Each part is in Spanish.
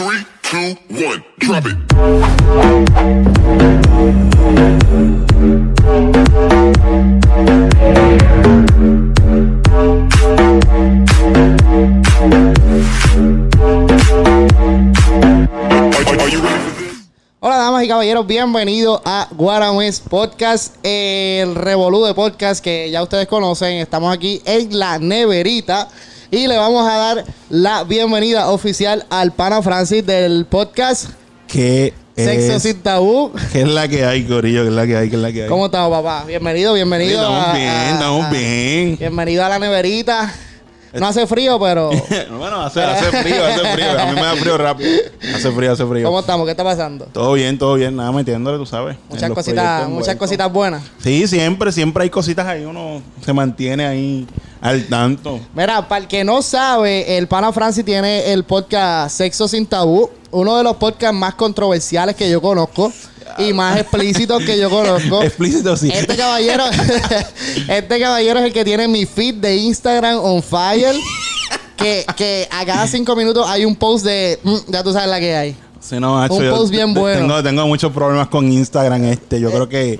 Three, two, one, drop it. Hola damas y caballeros, bienvenidos a Guarames Podcast, el revolú de podcast que ya ustedes conocen. Estamos aquí en la neverita y le vamos a dar la bienvenida oficial al pana Francis del podcast ¿Qué Sexo es, sin tabú. ¿Qué es la que hay, Corillo? ¿Qué es la que hay? ¿Qué es la que hay? ¿Cómo estamos, papá? Bienvenido, bienvenido. Sí, estamos a- bien, estamos a- bien. Bienvenido a la neverita. No hace frío, pero bueno, hace, hace frío, hace frío. A mí me da frío rápido. Hace frío, hace frío. ¿cómo estamos? ¿Qué está pasando? Todo bien, todo bien. Nada, metiéndole, tú sabes. Muchas cositas, muchas cositas buenas. Sí, siempre, siempre hay cositas ahí. Uno se mantiene ahí al tanto. Mira, para el que no sabe, el pana Francis tiene el podcast Sexo sin Tabú, uno de los podcasts más controversiales que yo conozco y más explícitos que yo conozco. Explícito, sí. Este caballero, este caballero es el que tiene mi feed de Instagram on fire. Que, que a cada cinco minutos hay un post de mm, ya tú sabes la que hay. Sí, no, macho, Un yo post bien te- bueno. Tengo, tengo muchos problemas con Instagram este. Yo creo que...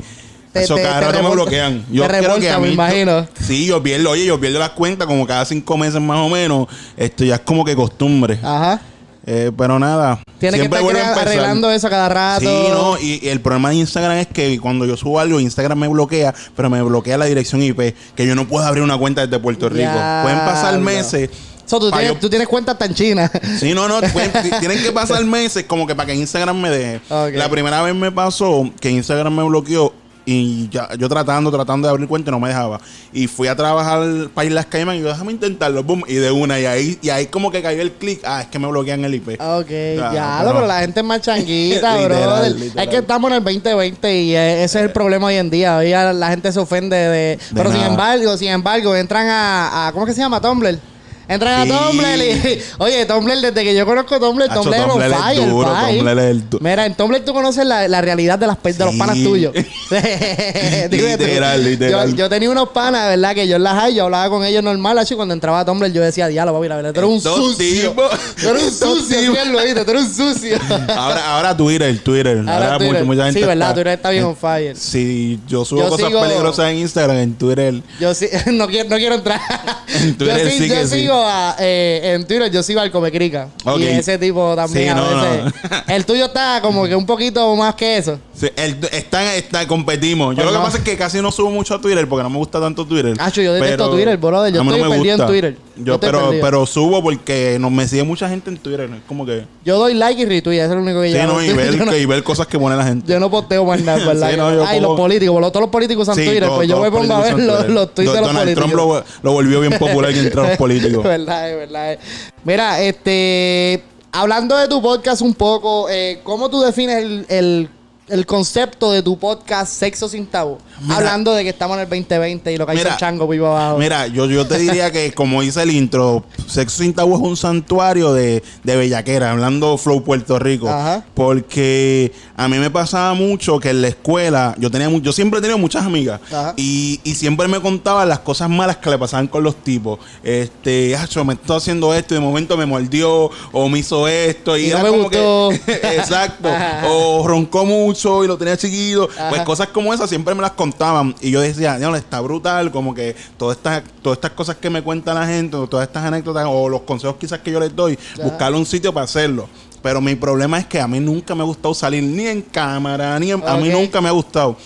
te- Eso te- cada te rato me revolta- bloquean. Yo te creo revolta, que a me mí- imagino. Sí, yo pierdo, oye, yo pierdo las cuentas como cada cinco meses más o menos. Esto ya es como que costumbre. Ajá. Eh, pero nada. Tiene que estar arreglando eso cada rato. Sí, no, y, y el problema de Instagram es que cuando yo subo algo, Instagram me bloquea, pero me bloquea la dirección IP, que yo no puedo abrir una cuenta desde Puerto Rico. Pueden pasar meses. So, tú, tienes, yo- tú tienes cuenta tan china. Sí, no, no, pueden- tienen que pasar meses como que para que Instagram me deje. La primera vez me pasó que Instagram me bloqueó y ya, yo tratando, tratando de abrir cuenta y no me dejaba. Y fui a trabajar para Islas Caimán y yo, déjame intentarlo, boom, y de una, y ahí, y ahí como que cayó el clic, ah, es que me bloquean el IP. Ok, Ya, ya, pero- pero la gente es más changuita, literal. Es que estamos en el 2020 y eh, ese es el problema hoy en día. Hoy la gente se ofende de... pero sin embargo, sin embargo, entran a, a- ¿Cómo es que se llama? Tumblr. Entran Sí. a Tumblr y... Oye, Tumblr, desde que yo conozco Tumblr, Hacho, Tumblr Tumblr es fire, duro, fire. Tumblr es el du- Mira, en Tumblr tú conoces la, la realidad de, las, de los Sí. panas tuyos. Literal, literal. Yo, yo tenía unos panas, ¿verdad? Que yo en las hay, yo hablaba con ellos normal, así cuando entraba a Tumblr yo decía, diablo, papi, la verdad, tú eres un sucio. Tú eres un sucio, tú eres un sucio. Ahora, ahora Twitter, Twitter. Ahora Ahora, Twitter. mucha, mucha gente sí, ¿verdad? está- Twitter está bien on fire. Si yo subo Yo cosas sigo- peligrosas en Instagram, en Twitter. Yo sí, no quiero, no quiero entrar. En Twitter yo sí, sí yo sí. sigo a, eh, en Twitter, yo sigo al Comecrica. Ok. Y ese tipo también Sí, a no, veces. El tuyo está como que un poquito más que eso. Sí, el- está, está, competimos. Yo Pues lo que pasa es que casi no subo mucho a Twitter porque no me gusta tanto Twitter. Acho, yo detesto Pero Twitter, brother. Yo a mí estoy perdido en Twitter. Yo Yo, estoy pero, perdido. pero subo porque no, me sigue mucha gente en Twitter. Es como que. Yo doy like y retweet, eso es lo único que Sí, yo no, y yo ver, no- que- y ver cosas que pone la gente. Yo no posteo más nada, ¿verdad? Sí, no, yo Ay, pongo- los políticos, todos los políticos usan Sí, Twitter, todo- pues yo todos me pongo a ver los, son Twitter. los tweets de los Donald políticos. Trump lo, lo volvió bien popular entre los políticos. Verdad, es verdad. Mira, este, hablando de tu podcast un poco, eh, ¿cómo tú defines el, el, el concepto de tu podcast Sexo sin Tabú? Mira. hablando de que estamos en el 2020 y lo que hay Mira, son chango vivo abajo. Mira, yo, yo te diría que, como dice el intro, Sexo Sin Tabú es un santuario de, de bellaquera, hablando Flow Puerto Rico. Ajá. Porque a mí me pasaba mucho que en la escuela, yo tenía yo siempre he tenido muchas amigas. Y, y siempre me contaban las cosas malas que le pasaban con los tipos. Este, acho, me está haciendo esto y de momento me mordió o me hizo esto. Y, Y no era me como gustó. que. exacto. O roncó mucho y lo tenía chiquito. Pues cosas como esas siempre me las contaban. Y yo decía, no, está brutal, como que todas estas, todas estas cosas que me cuenta la gente, o todas estas anécdotas, o los consejos quizás que yo les doy, Ajá. buscarle un sitio para hacerlo. Pero mi problema es que a mí nunca me ha gustado salir ni en cámara, ni en- a mí nunca me ha gustado.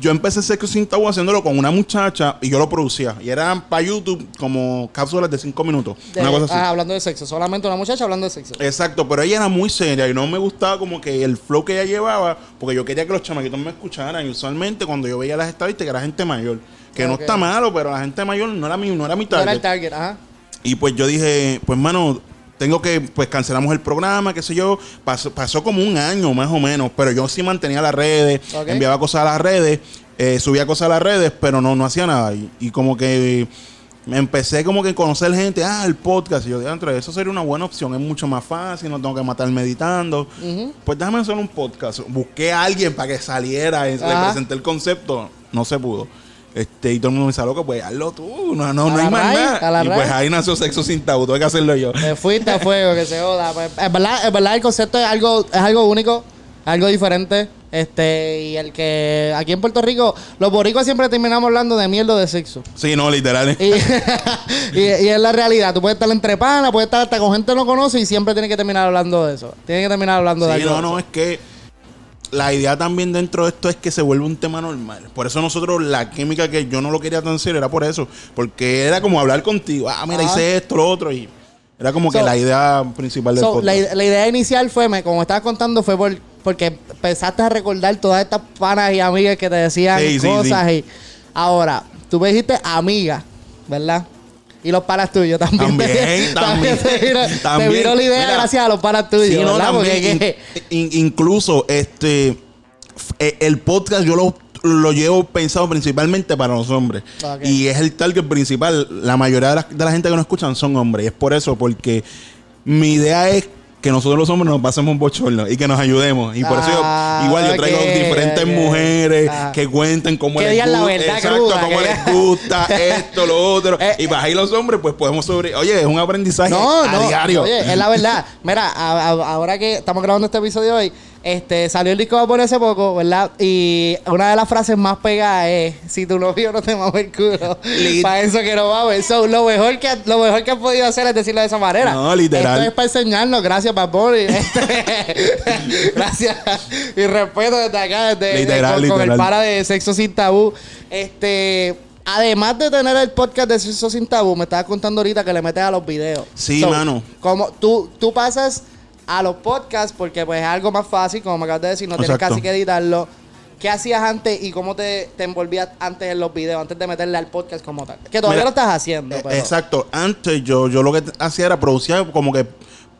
Yo empecé Sexo Sin Tabú haciéndolo con una muchacha y yo lo producía. Y eran para YouTube como cápsulas de 5 minutos. De- una cosa así. ah, hablando de sexo, solamente una muchacha hablando de sexo. Exacto, pero ella era muy seria y no me gustaba como que el flow que ella llevaba, porque yo quería que los chamaquitos me escucharan. Y usualmente cuando yo veía las estadísticas era gente mayor, que no está malo, pero la gente mayor no era mi, no era mi No era target. el target, ajá. Y pues yo dije, pues mano, tengo que, pues cancelamos el programa, qué sé yo. Pasó, pasó como un año más o menos, pero yo sí mantenía las redes, enviaba cosas a las redes, eh, subía cosas a las redes, pero no, no hacía nada. Y, y como que me empecé como que a conocer gente, ah, el podcast. Y yo dije, "Andre, eso sería una buena opción, es mucho más fácil, no tengo que matar meditando. Pues déjame hacer un podcast. Busqué a alguien para que saliera, y le presenté el concepto, no se pudo. Este, y todo el mundo me dice, loco, pues hazlo tú, no, no, no hay más nada. Y pues raíz. ahí nació Sexo Sin Tabú, tuve que hacerlo yo. Te fuiste a fuego, que se joda. Pues, es verdad, es verdad, el concepto es algo, es algo único, algo diferente. Este, y el que aquí en Puerto Rico, los boricuas siempre terminamos hablando de mierda de sexo. Sí, no, literal. Y, y, y es la realidad. Tú puedes estar entre panas, puedes estar hasta con gente que no conoce y siempre tienes que terminar hablando de eso. Tienes que terminar hablando de Sí, algo. no, no, es que la idea también dentro de esto es que se vuelva un tema normal. Por eso nosotros, la química que yo no lo quería tan serio era por eso. Porque era como hablar contigo. Ah, mira, hice esto, lo otro. Y era como que la idea principal del So, podcast. la, ide- la idea inicial fue, me, como estabas contando, fue por, porque empezaste a recordar todas estas panas y amigas que te decían Sí, sí, cosas. Y ahora, tú me dijiste amiga, ¿verdad? Y los panas tuyos también. También, también, te, vino la idea Mira, gracias a los panas tuyos, Sí, no, también, in- incluso este eh, el podcast yo lo, lo llevo pensado principalmente para los hombres. Y es el target principal. La mayoría de la, de la gente que nos escuchan son hombres. Y es por eso, porque mi idea es que nosotros los hombres nos pasemos un bochorno y que nos ayudemos. Y por eso yo- Ah, igual yo traigo diferentes mujeres Ah. que cuenten cómo Que les gusta. exacto, cruda, cómo que- les gusta esto, lo otro. Eh, y para ahí los hombres, pues podemos sobre. Oye, es un aprendizaje No, a no. diario. Oye, es la verdad. Mira, a- a- ahora que estamos grabando este episodio hoy, este salió el disco de Vapor hace poco, ¿verdad? Y una de las frases más pegadas es: Si tu novio no te mama el culo, para eso que no mames. So, lo mejor que lo mejor que has podido hacer es decirlo de esa manera. No, literal. Esto es para enseñarnos. Gracias. Y este- gracias. Y respeto desde acá, desde, Literal, con, con el literal. para de Sexo Sin Tabú. Este. Además de tener el podcast de Sexo Sin Tabú, me estabas contando ahorita que le metes a los videos. Sí, mano. Como tú, tú pasas a los podcasts porque pues es algo más fácil, como me acabas de decir, no tienes Exacto. casi que editarlo. ¿Qué hacías antes y cómo te, te envolvías antes en los videos, antes de meterle al podcast como tal? Que todavía Mira, lo estás haciendo. Eh, pero- Exacto. Antes yo, yo lo que hacía era producir como que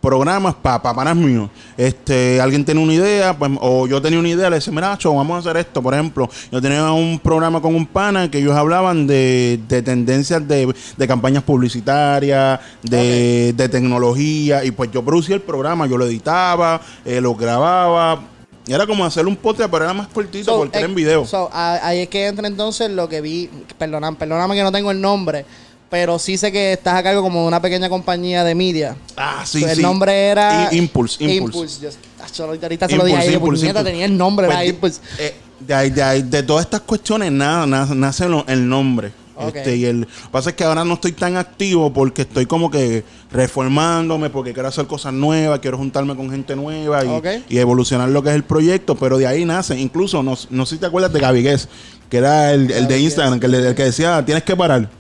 programas para panas míos. Este, alguien tenía una idea, pues, o yo tenía una idea, le decía, mira, Cho, vamos a hacer esto. Por ejemplo, yo tenía un programa con un pana que ellos hablaban de, de tendencias de, de campañas publicitarias, de, de tecnología, y pues yo producía el programa, yo lo editaba, eh, lo grababa. Y era como hacer un podcast, pero era más cortito So, porque era eh, en video. so, ahí es que entra entonces lo que vi. Perdóname que no tengo el nombre, pero sí sé que estás a cargo como de una pequeña compañía de media. ah, sí, el sí. nombre era. I- Impulse, Impulse. Yo, ahorita se lo dije a Impulse, ella, impulse, puñeta, impulse. tenía el nombre, Pues era Impulse. eh, de, ahí- de, ahí- de todas estas cuestiones, nada, nace, nace el nombre. Este, y el lo que pasa es que ahora no estoy tan activo porque estoy como que reformándome, porque quiero hacer cosas nuevas, quiero juntarme con gente nueva y, evolucionar lo que es el proyecto, pero de ahí nace. Incluso, no, no sé si te acuerdas de Gaby Guess, que era el, el de Instagram, que, le- el que decía, tienes que parar.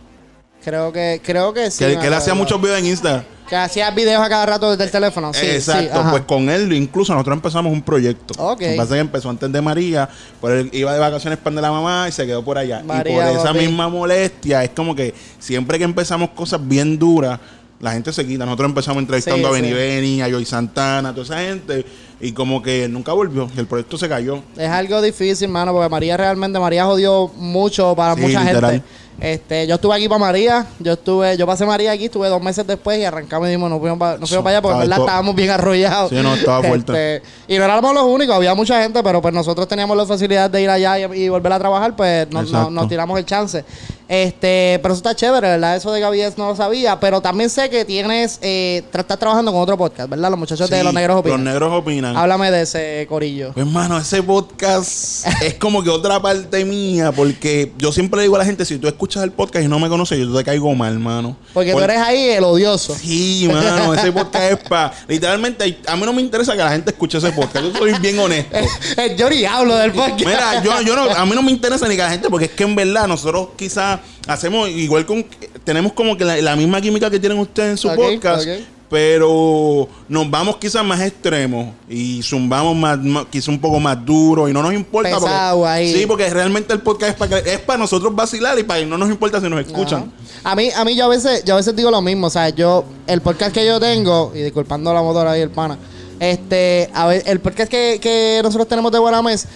Creo que, creo que sí. que, que él hacía muchos videos en Instagram. Que hacía videos a cada rato desde el teléfono. Sí, Exacto, sí, pues con él incluso nosotros empezamos un proyecto. Ok. Lo que pasa es que empezó antes de María, pero él iba de vacaciones para la mamá y se quedó por allá. María, y por esa misma molestia, es como que siempre que empezamos cosas bien duras, la gente se quita. Nosotros empezamos entrevistando Sí, a Benny sí. Benny, a Joy Santana, a toda esa gente, y como que nunca volvió, el proyecto se cayó. Es algo difícil, mano, porque María realmente, María jodió mucho para Sí, mucha literal. gente. Este, yo estuve aquí para María, yo estuve, yo pasé María aquí, estuve dos meses después y arrancamos y dijimos, nos fuimos para, nos fuimos para allá porque en verdad estábamos bien arrollados. Sí, no, estaba fuerte. Este, y no éramos los únicos, había mucha gente, pero pues nosotros teníamos la facilidad de ir allá y, y volver a trabajar, pues nos, nos tiramos el chance. Este, pero eso está chévere, ¿verdad? Eso de Gaby no lo sabía, pero también sé que tienes, eh, tra- estás trabajando con otro podcast, ¿verdad? Los muchachos de Los Negros Opinan. Los negros opinan. Háblame de ese corillo. Pues, mano, ese podcast es como que otra parte mía, porque yo siempre le digo a la gente, si tú escuchas el podcast y no me conoces, yo te caigo mal, mano. Porque tú eres ahí el odioso. Sí, mano, ese podcast es para... Literalmente, a mí no me interesa que la gente escuche ese podcast, yo soy bien honesto. Eh, Yo ni hablo del podcast. Mira, yo, yo no, a mí no me interesa ni que la gente, porque es que en verdad nosotros quizás hacemos igual con, tenemos como que la, la misma química que tienen ustedes en su Ok, podcast, ok. Pero nos vamos quizás más extremos y zumbamos más, más- quizás un poco más duro y no nos importa. Pesado porque, ahí. Sí, porque realmente el podcast es para, es para nosotros vacilar y para no nos importa si nos escuchan. A mí, a mí yo a veces, yo a veces digo lo mismo, o sea, yo, el podcast que yo tengo, y disculpando la motora y el pana, este, a ver, el podcast que, que nosotros tenemos de Guarames,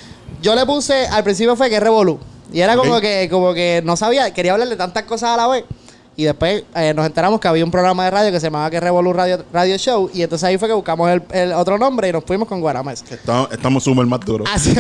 yo le puse, al principio fue que revolú. Y era como que, como que no sabía, quería hablar de tantas cosas a la vez. Y después eh, nos enteramos que había un programa de radio que se llamaba que Revolú Radio, Radio Show. Y entonces ahí fue que buscamos el, el otro nombre y nos fuimos con Guarames. Estamos, súper más duros. Haci-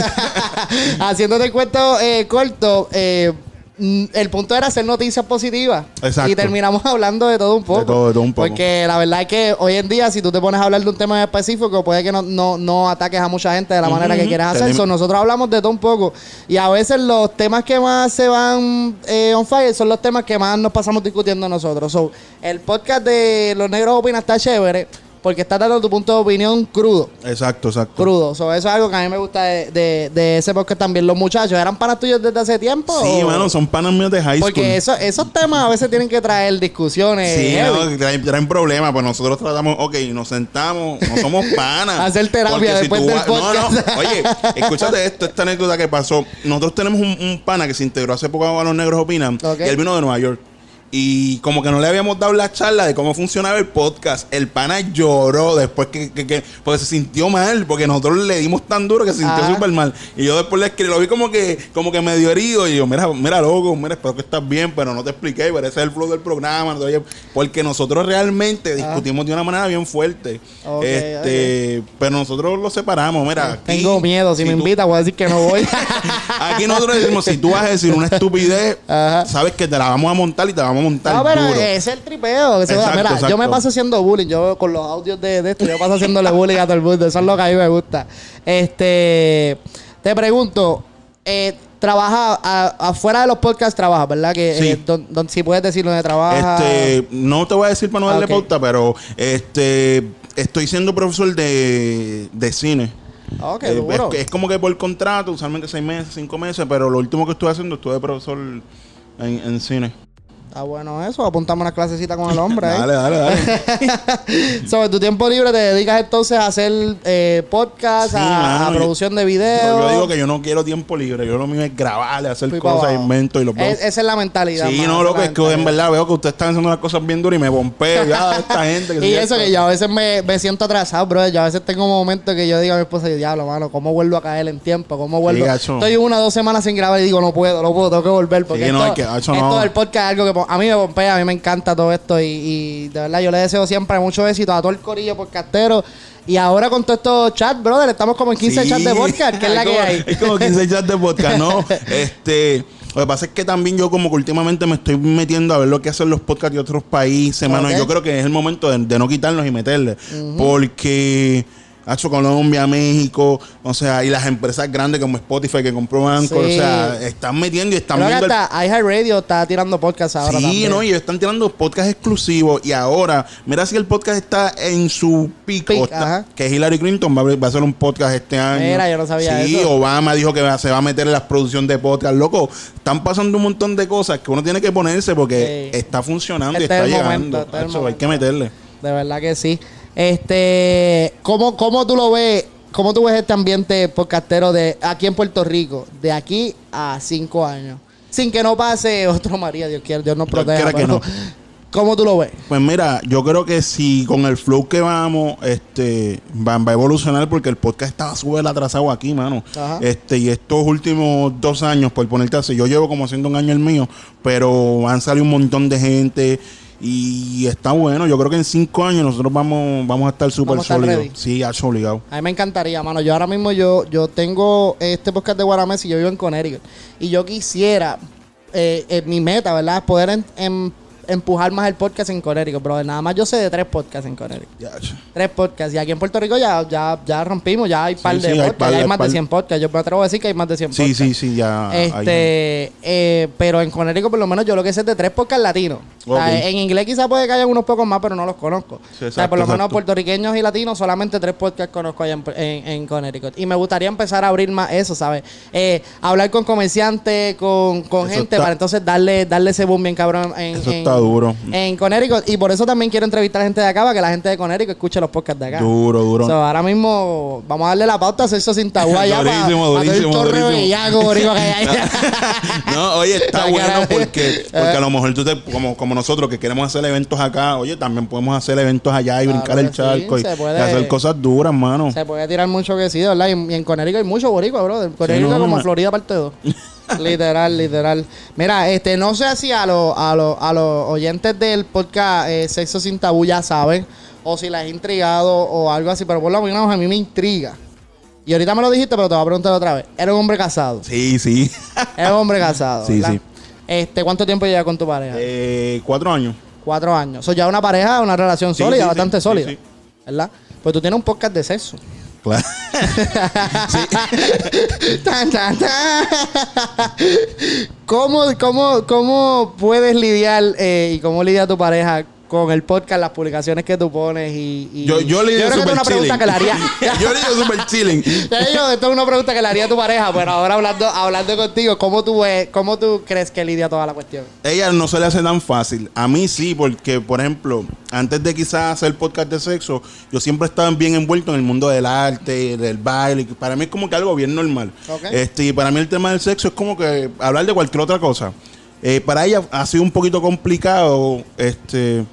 Haciéndote el cuento eh, corto, eh, el punto era hacer noticias positivas. Exacto. Y terminamos hablando de todo un poco. De todo, de todo un poco. Porque la verdad es que hoy en día, si tú te pones a hablar de un tema en específico, puede que no, no, no ataques a mucha gente de la manera que quieras hacer. So, nosotros hablamos de todo un poco. Y a veces los temas que más se van eh, on fire son los temas que más nos pasamos discutiendo nosotros. So, el podcast de Los Negros Opinan está chévere porque está dando tu punto de opinión crudo. Exacto, exacto. Crudo. So, eso es algo que a mí me gusta de, de, de ese podcast también. Los muchachos, ¿eran panas tuyos desde hace tiempo? Sí, o- mano, son panas míos de high school. Porque eso, esos temas a veces tienen que traer discusiones. Sí, no, traen, traen problemas, pues nosotros tratamos, ok, nos sentamos, no somos panas. Hacer terapia Porque después del vas- No, no, podcast. oye, escúchate esto, esta anécdota que pasó. Nosotros tenemos un, un pana que se integró hace poco a Los Negros Opinan, Ok. y él vino de Nueva York. Y como que no le habíamos dado la charla de cómo funcionaba el podcast. El pana lloró después que, que, que- porque se sintió mal, porque nosotros le dimos tan duro que se sintió Ah. súper mal. Y yo después le escribí, lo vi como que, como que medio herido. Y yo, mira, mira, loco, mira, espero que estás bien, pero no te expliqué, pero ese es el flow del programa. Porque nosotros realmente discutimos de una manera bien fuerte. Ah. Este, pero nosotros lo separamos. Mira, aquí, Tengo miedo. Si, me tú- invita, voy a decir que no voy. Aquí nosotros decimos, si tú vas a decir una estupidez, Ajá. sabes que te la vamos a montar y te la vamos a montar No, pero duro. es el tripeo. que se Exacto, mira, exacto. yo me paso haciendo bullying. Yo con los audios de, de esto, yo paso haciéndole bullying a todo el mundo. Eso es lo que a mí me gusta. Este, te pregunto, eh, trabaja a- afuera de los podcasts, trabajas, ¿verdad? Que Sí. eh, don- don- si puedes decir dónde trabajas. Este, no te voy a decir para no darle Ok. pauta, pero este estoy siendo profesor de, de cine. Ok, Eh, duro. es, es como que por contrato, usualmente seis meses, cinco meses, pero lo último que estuve haciendo estuve de profesor en, en cine. Está bueno eso. Apuntamos una clasecita con el hombre. ¿eh? Dale, dale, dale. Sobre tu tiempo libre te dedicas entonces a hacer eh, podcast, Sí, a, mano, a yo- producción de videos. yo digo que yo no quiero tiempo libre, yo lo mío es grabar, hacer Fui cosas, abajo. inventos y los. Es- esa es la mentalidad. Sí, mano, no, loco, la es que en verdad veo que ustedes están haciendo unas cosas bien duras y me bompeo. Ya, esta gente que Y sí, eso que yo a veces me, me siento atrasado, bro. Yo a veces tengo momentos que yo digo a mi esposa, diablo, mano, ¿cómo vuelvo a caer en tiempo? ¿Cómo vuelvo? gacho. Estoy una o dos semanas sin grabar y digo, no puedo, no puedo, tengo que volver. Porque Sí, esto, no, hay que- esto no. del podcast es algo que a mí me pompea, a mí me encanta todo esto. Y, y de verdad, yo le deseo siempre mucho éxito a todo el corillo podcastero. Y ahora con todos estos chats, brother, estamos como en 15 Sí. chats de podcast, que es la que hay. Es como 15 chats de podcast, ¿no? este. Lo que pasa es que también yo como que últimamente me estoy metiendo a ver lo que hacen los podcasts de otros países, mano. Ok. Y yo creo que es el momento de, de no quitarlos y meterle. Porque... Hacho Colombia, México, o sea, y las empresas grandes como Spotify que compró Anchor, Sí. o sea, están metiendo y están Creo que viendo el- iHeartRadio está tirando podcast ahora Sí, también. no, y están tirando podcast exclusivos. Y ahora, mira si el podcast está en su pico. Pic, está- que Hillary Clinton va a, va a hacer un podcast este año. Mira, yo no sabía sí, eso. Obama dijo que va- se va a meter en la producción de podcast. Loco, están pasando un montón de cosas que uno tiene que ponerse porque Sí. está funcionando y Este está es llegando. momento, este Hacho, hay que meterle. De verdad que sí. Este, ¿cómo, cómo tú lo ves? ¿Cómo tú ves este ambiente podcastero de aquí en Puerto Rico? De aquí a cinco años. Sin que no pase otro María, Dios quiera, Dios nos proteja. que pero, no. ¿Cómo tú lo ves? Pues mira, yo creo que si con el flow que vamos, este, va, va a evolucionar porque el podcast estaba súper atrasado aquí, mano. Ajá. Este, y estos últimos dos años, por ponerte así, yo llevo como haciendo un año el mío, pero han salido un montón de gente y está bueno. Yo creo que en cinco años nosotros vamos, vamos a estar súper sólidos. Sí, hecho obligado. A mí me encantaría, mano. Yo ahora mismo yo, yo tengo este podcast de Guaramés y yo vivo en Connecticut. Y yo quisiera, eh, eh, mi meta, ¿verdad? Es poder en- em- empujar más el podcast en Connecticut, brother. Nada más yo sé de tres podcasts en. Ya, hecho. Tres podcasts. Y aquí en Puerto Rico ya, ya, ya rompimos, ya hay par Sí, de sí, hay podcasts. par ya hay más par- de 100 podcasts. Yo me atrevo a decir que hay más de 100 Sí, podcasts. sí, sí, ya. hay- Este, eh, pero en Connecticut por lo menos yo lo que sé es de tres podcasts latinos. O sea, Ok. en inglés quizás puede que haya unos pocos más, pero no los conozco. Sí, o sea, por lo exacto, menos puertorriqueños y latinos, solamente tres podcasts conozco allá en, en- en Connecticut. Y me gustaría empezar a abrir más eso, ¿sabes? Eh, hablar con comerciantes, con, con gente, está- para entonces darle, darle ese boom bien cabrón en- está duro. en Connecticut. Y por eso también quiero entrevistar a gente de acá, para que la gente de Connecticut escuche los podcasts de acá. Duro, duro. So, ahora mismo vamos a darle la pauta a Sexo sin tabú allá para, Durísimo, para durísimo, torre durísimo. bellaco, boricua, que hay ahí. no, oye, está bueno porque, porque a lo mejor tú te, como, como nosotros que queremos hacer eventos acá, oye, también podemos hacer eventos allá y Claro brincar el sí, charco y, se puede. y hacer cosas duras, mano. Se puede tirar mucho que sí, ¿verdad? Y, y en Connecticut hay mucho boricua, bro. En Connecticut no, como ma- Florida parte 2. literal, literal. Mira, este, no sé si a los a los a los oyentes del podcast eh, Sexo Sin Tabú ya saben, o si les ha intrigado o algo así, pero por lo menos a mí me intriga. Y ahorita me lo dijiste, pero te voy a preguntar otra vez. Eres un hombre casado. Sí, sí. Eres un hombre casado. Sí, ¿verdad? sí. Este, ¿Cuánto tiempo llevas con tu pareja? Eh, cuatro años. Cuatro años. Son ya una pareja, una relación Sí, sólida, sí, bastante sí, sólida. ¿Verdad? Pues tú tienes un podcast de sexo. Claro. Tan, tan, tan. ¿Cómo, cómo, ¿Cómo puedes lidiar eh, y cómo lidia tu pareja con el podcast, las publicaciones que tú pones y... y- Yo, yo le digo super una pregunta chilling. que le haría... yo le digo super chilling. Ya digo, esto es una pregunta que le haría a tu pareja, pero ahora hablando, hablando contigo, ¿cómo tú, ves, ¿cómo tú crees que lidia toda la cuestión? Ella no se le hace tan fácil. A mí sí, porque, por ejemplo, antes de quizás hacer podcast de sexo, yo siempre estaba bien envuelto en el mundo del arte, del baile. Para mí es como que algo bien normal. Este, y para mí el tema del sexo es como que hablar de cualquier otra cosa. Eh, para ella ha sido un poquito complicado, este,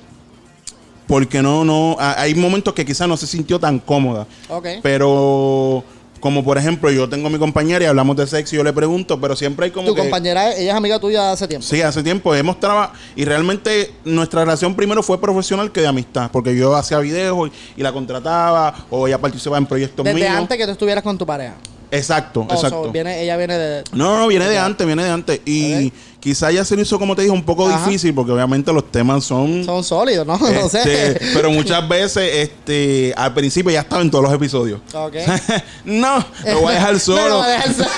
porque no, no, ha- hay momentos que quizás no se sintió tan cómoda. Ok. Pero, como por ejemplo, yo tengo a mi compañera y hablamos de sexo y yo le pregunto, pero siempre hay como Tu que... compañera, ella es amiga tuya hace tiempo. Sí, hace tiempo hemos trabajado y realmente nuestra relación primero fue profesional que de amistad, porque yo hacía videos y, y la contrataba o ella participaba en proyectos Desde míos. antes que tú estuvieras con tu pareja. Exacto, Oh, so, exacto. viene, ella viene de... No, no, viene de antes, viene de antes. Y. quizá ya se lo hizo, como te dije, un poco Ajá. difícil, porque obviamente los temas son. Son sólidos, ¿no? no sé. este, pero muchas veces, este, al principio ya estaba en todos los episodios. Ok. no, lo voy a dejar solo. lo voy a dejar solo.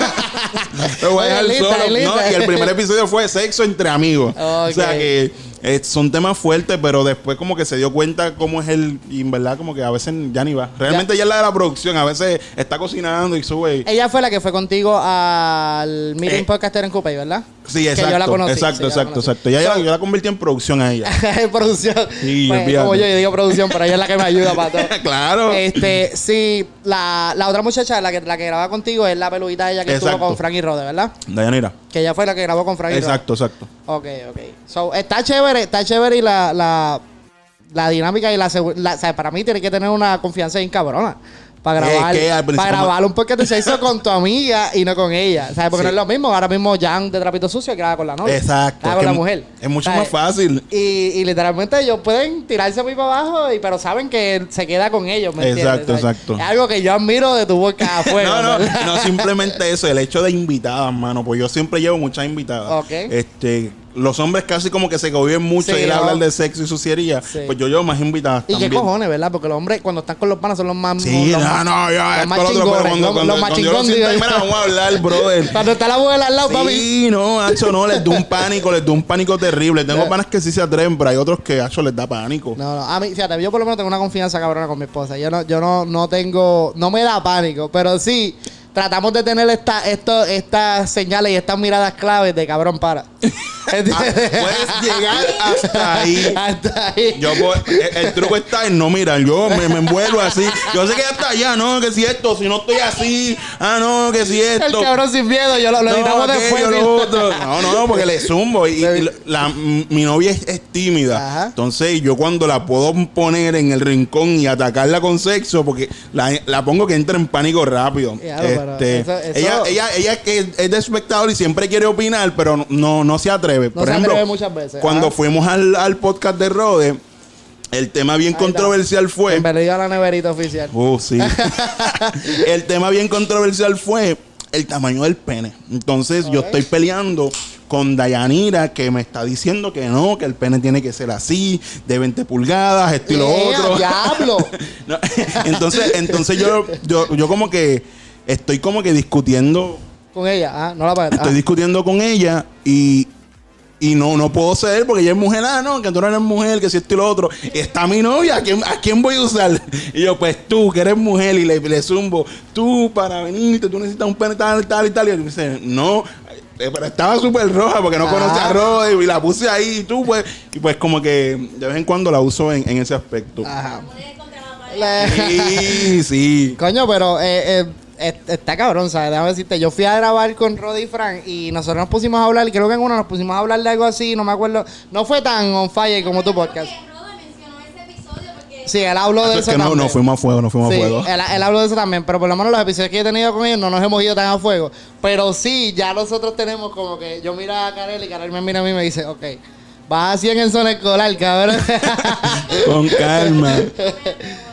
Lo voy a dejar Lista, solo. No, y el primer episodio fue sexo entre amigos. O sea que eh, son temas fuertes, pero después como que se dio cuenta cómo es el... Y en verdad como que a veces ya ni va. Realmente ya, es la de la producción. A veces está cocinando y sube... Ella fue la que fue contigo al Meeting Eh. Podcaster en Coupé, ¿verdad? Sí, Que exacto. yo la conocí. exacto, sí, yo la exacto, conocí. exacto. So- yo la convertí en producción a ella. producción. Sí, Pues, como yo, yo digo producción, pero ella es la que me ayuda para todo. claro. Este, sí, la, la otra muchacha, la que, la que graba contigo, es la peludita ella que estuvo con Frank y Rode, ¿verdad? Dayanira. Que ella fue la que grabó con Frank y Rode. Exacto, exacto. Ok, ok. So, está chévere, está chévere y la, la, la dinámica y la seguridad. O sea, para mí tiene que tener una confianza bien cabrona. Para grabar, para grabar un podcast de sexo con tu amiga y no con ella. ¿Sabes? Porque Sí. no es lo mismo. Ahora mismo Jan de Trapito Sucio graba con la novia. Exacto. Graba con la mujer. es mucho ¿Sabes? más fácil. Y, y literalmente ellos pueden tirarse muy para abajo, y, pero saben que se queda con ellos. Exacto, ¿Sabes? exacto. Es algo que yo admiro de tu boca afuera. no, no, no simplemente eso, el hecho de invitadas, mano, pues yo siempre llevo muchas invitadas. Ok. Este, los hombres casi como que se cohiben mucho Sí, y él ¿no? hablar de sexo y suciería, Sí. pues yo llevo más invitadas Y qué cojones, ¿verdad? Porque los hombres cuando están con los panas son los más... Sí, los no, más- no, ya, los más lo otro, pero chingones, cuando, los- cuando, los más cuando yo siento, mira, yo. vamos a hablar, brother. Cuando está la mujer al lado, papi. Sí, no, Hacho, no, les da un pánico, les da un pánico terrible. Tengo panas que sí se atreven, pero hay otros que, Hacho, les da pánico. No, no, a mí, fíjate, yo por lo menos tengo una confianza cabrona con mi esposa. Yo no, yo no, no tengo, no me da pánico, pero sí tratamos de tener esta, esto, estas señales y estas miradas claves de cabrón para. Ah, puedes llegar hasta ahí. Hasta ahí. Yo, el, el truco está en no mirar. Yo me, me envuelvo así. Yo sé que hasta allá, no, que si esto, si no estoy así. Ah, no, que si el esto. cabrón sin miedo, yo lo, lo No, editamos aquello, después. No, no, porque le zumbo. Y, y la- mi novia es, es tímida. Ajá. Entonces, yo cuando la puedo poner en el rincón y atacarla con sexo, porque la, la pongo que entra en pánico rápido. Ya, Este, eso- eso- Ella, ella, ella es que es de espectador y siempre quiere opinar, pero no, no se atreve. No Por se ejemplo, atreve muchas veces. cuando Ajá. fuimos al, al podcast de Rode, el tema bien Ahí está. controversial fue. Bienvenido a la neverita oficial. Oh, sí. el tema bien controversial fue el tamaño del pene. Entonces yo estoy peleando con Dayanira que me está diciendo que no, que el pene tiene que ser así, de 20 pulgadas, esto y lo ¡Ea, otro. diablo! No, entonces, entonces yo, yo, yo como que estoy como que discutiendo, Con ella, ah, no la pagué. estoy discutiendo con ella y, y no, no puedo ceder porque ella es mujer, ah, no, que tú no eres mujer, que si esto y lo otro. Está mi novia, ¿a quién, ¿a quién voy a usar? Y yo, pues tú, que eres mujer, y le, le zumbo, tú para venirte, tú necesitas un pene tal, tal y tal. Y él me dice, no, eh, pero estaba súper roja porque no Ah. conoce a Rode y la puse ahí y tú, pues, y pues como que de vez en cuando la uso en, en ese aspecto. Ajá. Sí, sí. Coño, pero eh, eh, está cabrón, ¿sabes? Déjame decirte, yo fui a grabar con Roddy y Frank y nosotros nos pusimos a hablar, y creo que en uno nos pusimos a hablar de algo así, no me acuerdo. No fue tan on fire como tu podcast. Rodo mencionó ese episodio porque Sí, él habló de Es eso que no, también. no fuimos a fuego, no fuimos Sí, a fuego. él, él habló de eso también, pero por lo menos los episodios que yo he tenido con ellos no nos hemos ido tan a fuego. Pero sí, ya nosotros tenemos como que yo miro a Karel y Karel me mira a mí y me dice, ok, vas a 100 en zona escolar, cabrón. Con calma.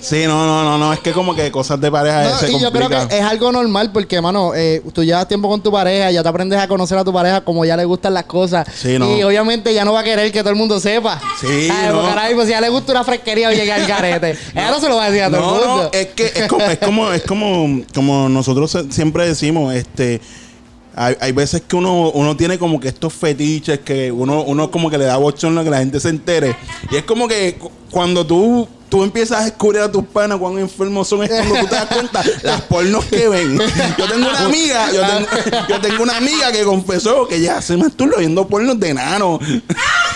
Sí, no, no, no, no, es que como que cosas de pareja No, se y yo creo que es algo normal porque, mano, eh, tú llevas tiempo con tu pareja, ya te aprendes a conocer a tu pareja como ya le gustan las cosas. Sí, no. Y obviamente ya no va a querer que todo el mundo sepa. Sí, Ay, no. mismo si ya le gusta una fresquería o llega al garete. Ella no se lo va a decir a todo el No, mundo. no, es que es como, es como, es como, como nosotros siempre decimos, este, hay, hay veces que uno, uno tiene como que estos fetiches que uno, uno como que le da bochorno que la gente se entere. Y es como que cu- cuando tú, tú empiezas a descubrir a tus panas cuán enfermos son, es cuando tú te das cuenta las pornos que ven. Yo tengo una amiga, yo tengo, yo tengo una amiga que confesó que ya se masturba viendo pornos de enano.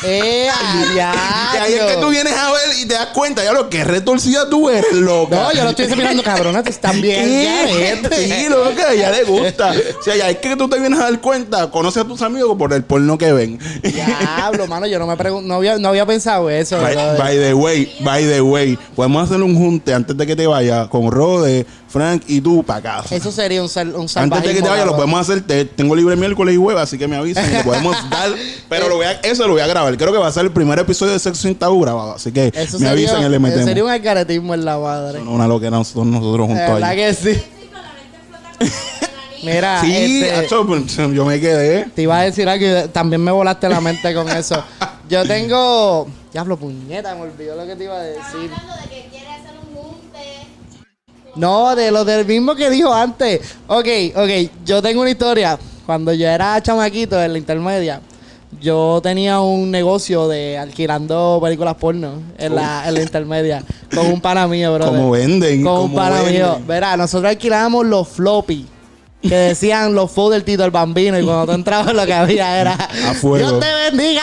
Eh, Y ahí es que tú vienes a ver y te das cuenta, ya lo que retorcida tú eres, loca. No, yo lo estoy mirando, cabrona, tú estás bien. Sí, loca, ya le gusta. O sea, ya es que tú te vienes a dar cuenta, conoces a tus amigos por el porno que ven. Diablo, mano, yo no me no había, no había pensado eso. By the way, by the way, podemos hacer un junte antes de que te vayas con Rode, Frank y tú para casa. Eso sería un, sal, un Antes de que te vayas, lo podemos hacer. te- tengo libre miércoles y jueves, así que me avisan. y le podemos dar. Pero lo voy a, eso lo voy a grabar. Creo que va a ser el primer episodio de Sexo sin Tabú grabado. Así que Eso me sería, avisan y le metemos. sería un algaretismo en la madre. Una loquera nosotros, nosotros juntos verdad ahí. que sí. La la. Mira, Sí, este, pues, yo me quedé. te iba a decir algo y también me volaste la mente con eso. Yo tengo. Diablo, puñeta, me olvidó lo que te iba a decir. hablando de que quiere hacer un junte. No, de lo del mismo que dijo antes. Ok, ok, yo tengo una historia. Cuando yo era chamaquito en la intermedia, yo tenía un negocio de alquilando películas porno en la, en la intermedia con un pana mío, bro. Como venden, Con un pana venden. mío. Verá, nosotros alquilábamos los floppy. Que decían los fos del Tito el Bambino y cuando tú entrabas lo que había era A fuego. Dios te bendiga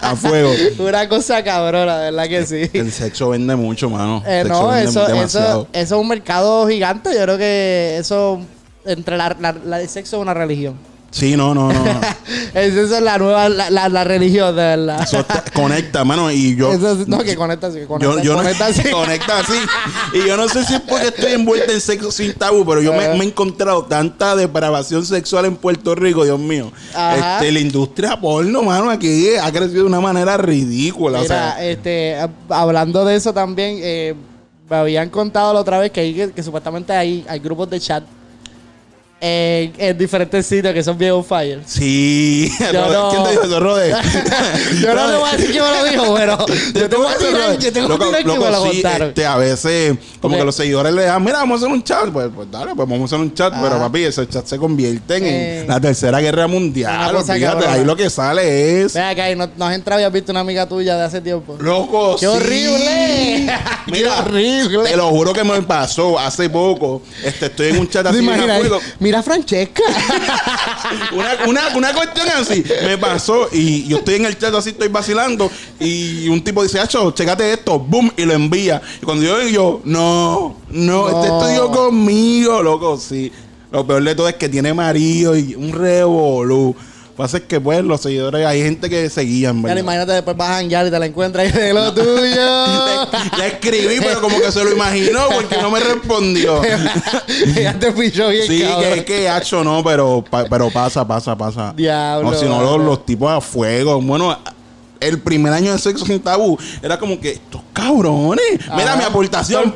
A fuego. Una cosa cabrona, de verdad que sí El sexo vende mucho, mano. eh, no, eso, eso, eso es un mercado gigante. Yo creo que eso, entre la, la- la- el sexo es una religión. Sí, no, no, no. Esa es la nueva, la, la, la religión, de verdad. Eso está- conecta, mano. Y yo. Eso es- no, que conecta así, que conecta, yo, yo conecta no, así. conecta así. Y yo no sé si es porque estoy envuelta en sexo sin tabú, pero yo me, Ajá. me he encontrado tanta depravación sexual en Puerto Rico, Dios mío. Ajá. Este, la industria porno, mano, aquí ha crecido de una manera ridícula. o sea, este, hab- hablando de eso también, eh, me habían contado la otra vez que, hay, que, que supuestamente hay, hay grupos de chat en, en diferentes sitios que son bien on fire. sí. Yo no- ¿Quién te dijo eso, Rode? Yo no le voy a decir quién me lo dijo, pero yo tengo que tirar, yo tengo que Loco, tirar que loco, me lo sí, contaron. este, a veces, como que los seguidores le dan, mira, vamos a hacer un chat. Pues, pues dale, pues vamos a hacer un chat. Pero papi, ese chat se convierte en Eh. la tercera guerra mundial. Fíjate, ahí lo que sale es. Ven acá, y no, no has entrado y has visto una amiga tuya de hace tiempo. Loco, ¡Qué sí. horrible! ¡Qué Mira, horrible! Te lo juro que me pasó hace poco. Este, estoy en un chat ¿Te así. imaginas? Mira a Francesca. una, una, una cuestión así. Me pasó y yo estoy en el chat así, estoy vacilando. Y un tipo dice, Acho, checate esto. Boom, y lo envía. Y cuando yo digo, no, no, este No. estudió conmigo, loco, sí. Lo peor de todo es que tiene marido y un revolú. Pasa es que, pues, los seguidores, hay gente que seguían, Ya, ¿verdad? imagínate después vas a janguear y te la encuentras y de lo tuyo. Le escribí, pero como que se lo imaginó porque no me respondió. ya te pichó bien, Sí, cabrón. que, que hacho no, pero, pa- pero pasa, pasa, pasa. Diablo, No, si no, los, los tipos a fuego. Bueno, el primer año de sexo sin tabú era como que estos cabrones. Mira Ajá. mi aportación.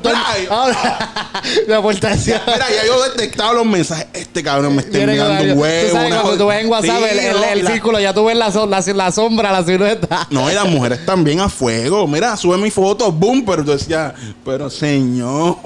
Ahora, Mi aportación. Mira, ya yo detectaba los mensajes. Este cabrón me está enviando un huevo. Tú sabes una cuando tú ves en WhatsApp el, el- no, el la- círculo, ya tú ves la, so- la, la sombra, la silueta. No, y las mujeres también a fuego. Mira, sube mi foto, boom, pero tú decías, pero señor,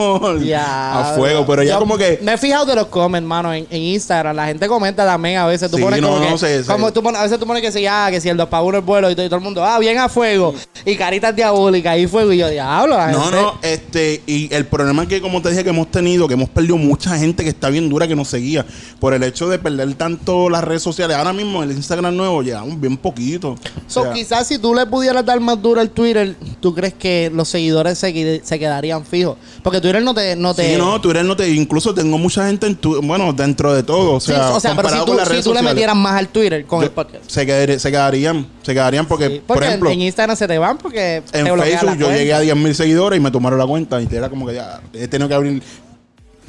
Ya. a fuego. Pero ya Yo como que Me he fijado de los comments, hermano, en, en Instagram. La gente comenta también a veces. Tú Sí, pones no, como no, que. se- como tú pones, a veces tú pones que si, ah, que si el 2 para 1 es vuelo y todo el mundo, ah, bien a fuego. Y caritas diabólicas y fuego. Y yo, diablo, la No, gente- no, este, y el problema es que, como te dije, que hemos tenido, que hemos perdido mucha gente que está bien dura, que nos seguía, por el hecho de perder tanto las redes sociales. Ahora mismo el Instagram nuevo llevamos bien poquito. So, O sea, quizás si tú le pudieras dar más duro al Twitter, ¿tú crees que los seguidores se, qued- se quedarían fijos? Porque Twitter no te... No te Sí, no, Twitter no te. Incluso tengo mucha gente en tu, bueno, dentro de todo. O Sí, sea, o sea, pero si tú, con las si redes tú le sociales, metieras más al Twitter con yo- el podcast. Se, quedaría- se quedarían, se quedarían porque, Por porque ejemplo, en Instagram se te van porque en te Facebook yo cuenta. llegué a 10.000 seguidores y me tomaron la cuenta y era como que ya he tenido que abrir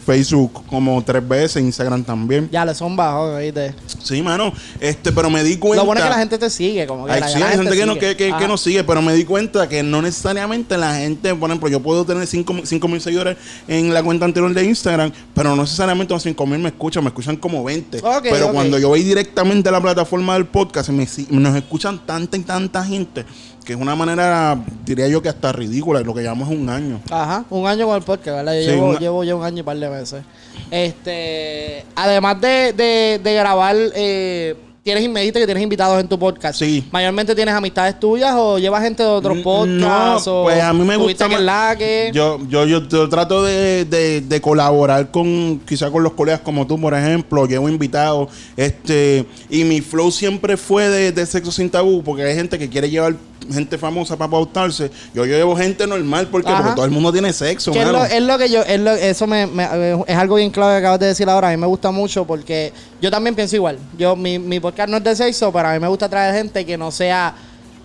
Facebook como tres veces, Instagram también. Ya le son bajos, ¿viste? Sí, mano. Este, pero me di cuenta. Lo bueno es que la gente te sigue, como que Ay, la, sí, la hay gente que, no, que, que, que nos sigue, pero me di cuenta que no necesariamente la gente, por ejemplo, yo puedo tener 5 mil seguidores en la cuenta anterior de Instagram, pero no necesariamente los 5 mil me escuchan, me escuchan como 20. Ok, pero cuando yo voy directamente a la plataforma del podcast, me, nos escuchan tanta y tanta gente, que es una manera, diría yo que hasta ridícula, lo que llamamos un año. Ajá, un año con el podcast, ¿verdad? Yo Sí, llevo, una- llevo ya un año y par de meses. Este, además de, de, de grabar, eh, tienes, me dijiste que tienes invitados en tu podcast. Sí. Mayormente tienes amistades tuyas o llevas gente de otros Mm, podcasts no, o pues a mí me gusta que más- la que Yo, yo, yo, yo trato de, de- de colaborar con, quizá con los colegas como tú, por ejemplo, llevo invitados, este, y mi flow siempre fue de, de sexo sin tabú, porque hay gente que quiere llevar gente famosa para pautarse. Yo, llevo gente normal. Porque todo el mundo tiene sexo, lo, es lo que yo, es lo- eso me, me- es algo bien clave que acabas de decir ahora. A mí me gusta mucho porque yo también pienso igual. Yo mi, mi podcast no es de sexo, pero a mí me gusta traer gente que no sea.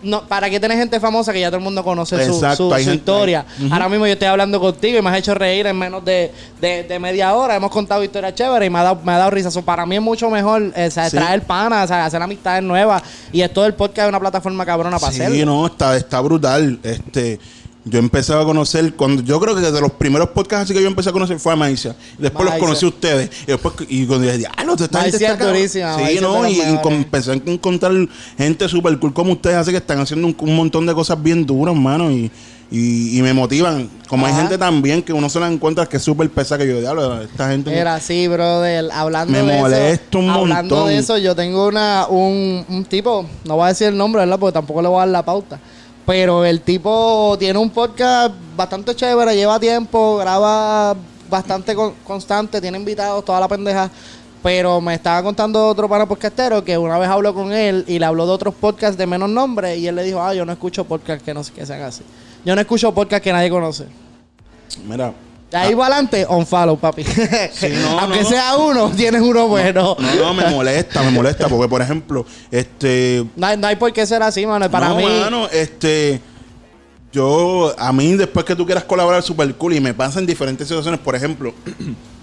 No, ¿Para qué tener gente famosa que ya todo el mundo conoce su, Exacto, su- hay su gente- historia? Ujú. Ahora mismo yo estoy hablando contigo y me has hecho reír en menos de, de- de media hora. Hemos contado historias chéveres y me ha dado, me ha dado risa. So, para mí es mucho mejor eh, o sea, Sí. traer panas, o sea, hacer amistades nuevas. Y esto del podcast es una plataforma cabrona para Sí, hacerlo. no, está, está brutal. Este, yo empecé a conocer, cuando yo creo que desde los primeros podcasts así que yo empecé a conocer fue a Maicia. Después los conocí a ustedes. Y después, y cuando dije, ah, no, esta gente Maicia está es cabrón". durísima, Sí, Maicia no, y, empecé a encontrar gente súper cool como ustedes, así que están haciendo un, un montón de cosas bien duras, mano, y, y, y me motivan. Como hay gente también que uno se la encuentra que es súper pesada, que yo diablo, esta gente. Era así, brother. Hablando Me de molesta eso. un hablando montón. de eso, yo tengo una, un, un tipo, no voy a decir el nombre, ¿verdad? Porque tampoco le voy a dar la pauta. Pero el tipo tiene un podcast bastante chévere, lleva tiempo, graba bastante con- constante, tiene invitados, toda la pendeja. Pero me estaba contando otro pana podcastero que una vez habló con él y le habló de otros podcasts de menos nombre y él le dijo, ah, yo no escucho podcasts que no que sean así. Yo no escucho podcasts que nadie conoce. Mira. De ahí para adelante, on follow, papi. no, Aunque no. sea uno, tienes uno bueno. No, no, me molesta, me molesta, porque por ejemplo, este, No hay, no hay por qué ser así, mano. Para no, mí. mano, este. Yo, a mí, después que tú quieras colaborar, super cool. Y me pasa en diferentes situaciones. Por ejemplo,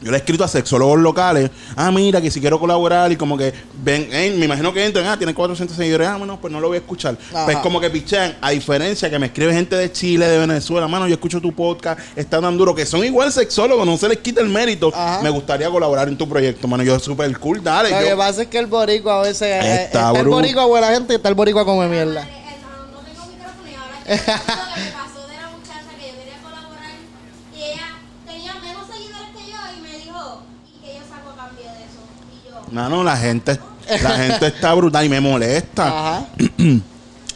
yo le he escrito a sexólogos locales. Ah, mira, que si quiero colaborar. Y como que ven, eh, me imagino que entran. Ah, tienen 400 seguidores. Ah, bueno, pues no lo voy a escuchar. Ajá. Pues como que pichean. A diferencia que me escribe gente de Chile, de Venezuela. Mano, yo escucho tu podcast. Está tan duro. Que son igual sexólogos. No se les quita el mérito. Ajá. Me gustaría colaborar en tu proyecto, mano. Yo, super cool. Dale. Lo yo- que pasa es que el boricua a veces. eh, Está Está, el boricua buena gente y está el boricua come mierda. Eh, no, no tengo micrófono y ahora que lo que me pasó de la muchacha que yo quería colaborar y ella tenía menos seguidores que yo y me dijo y que yo saco a cambio de eso No, no, la gente, la gente está brutal y me molesta. Ajá.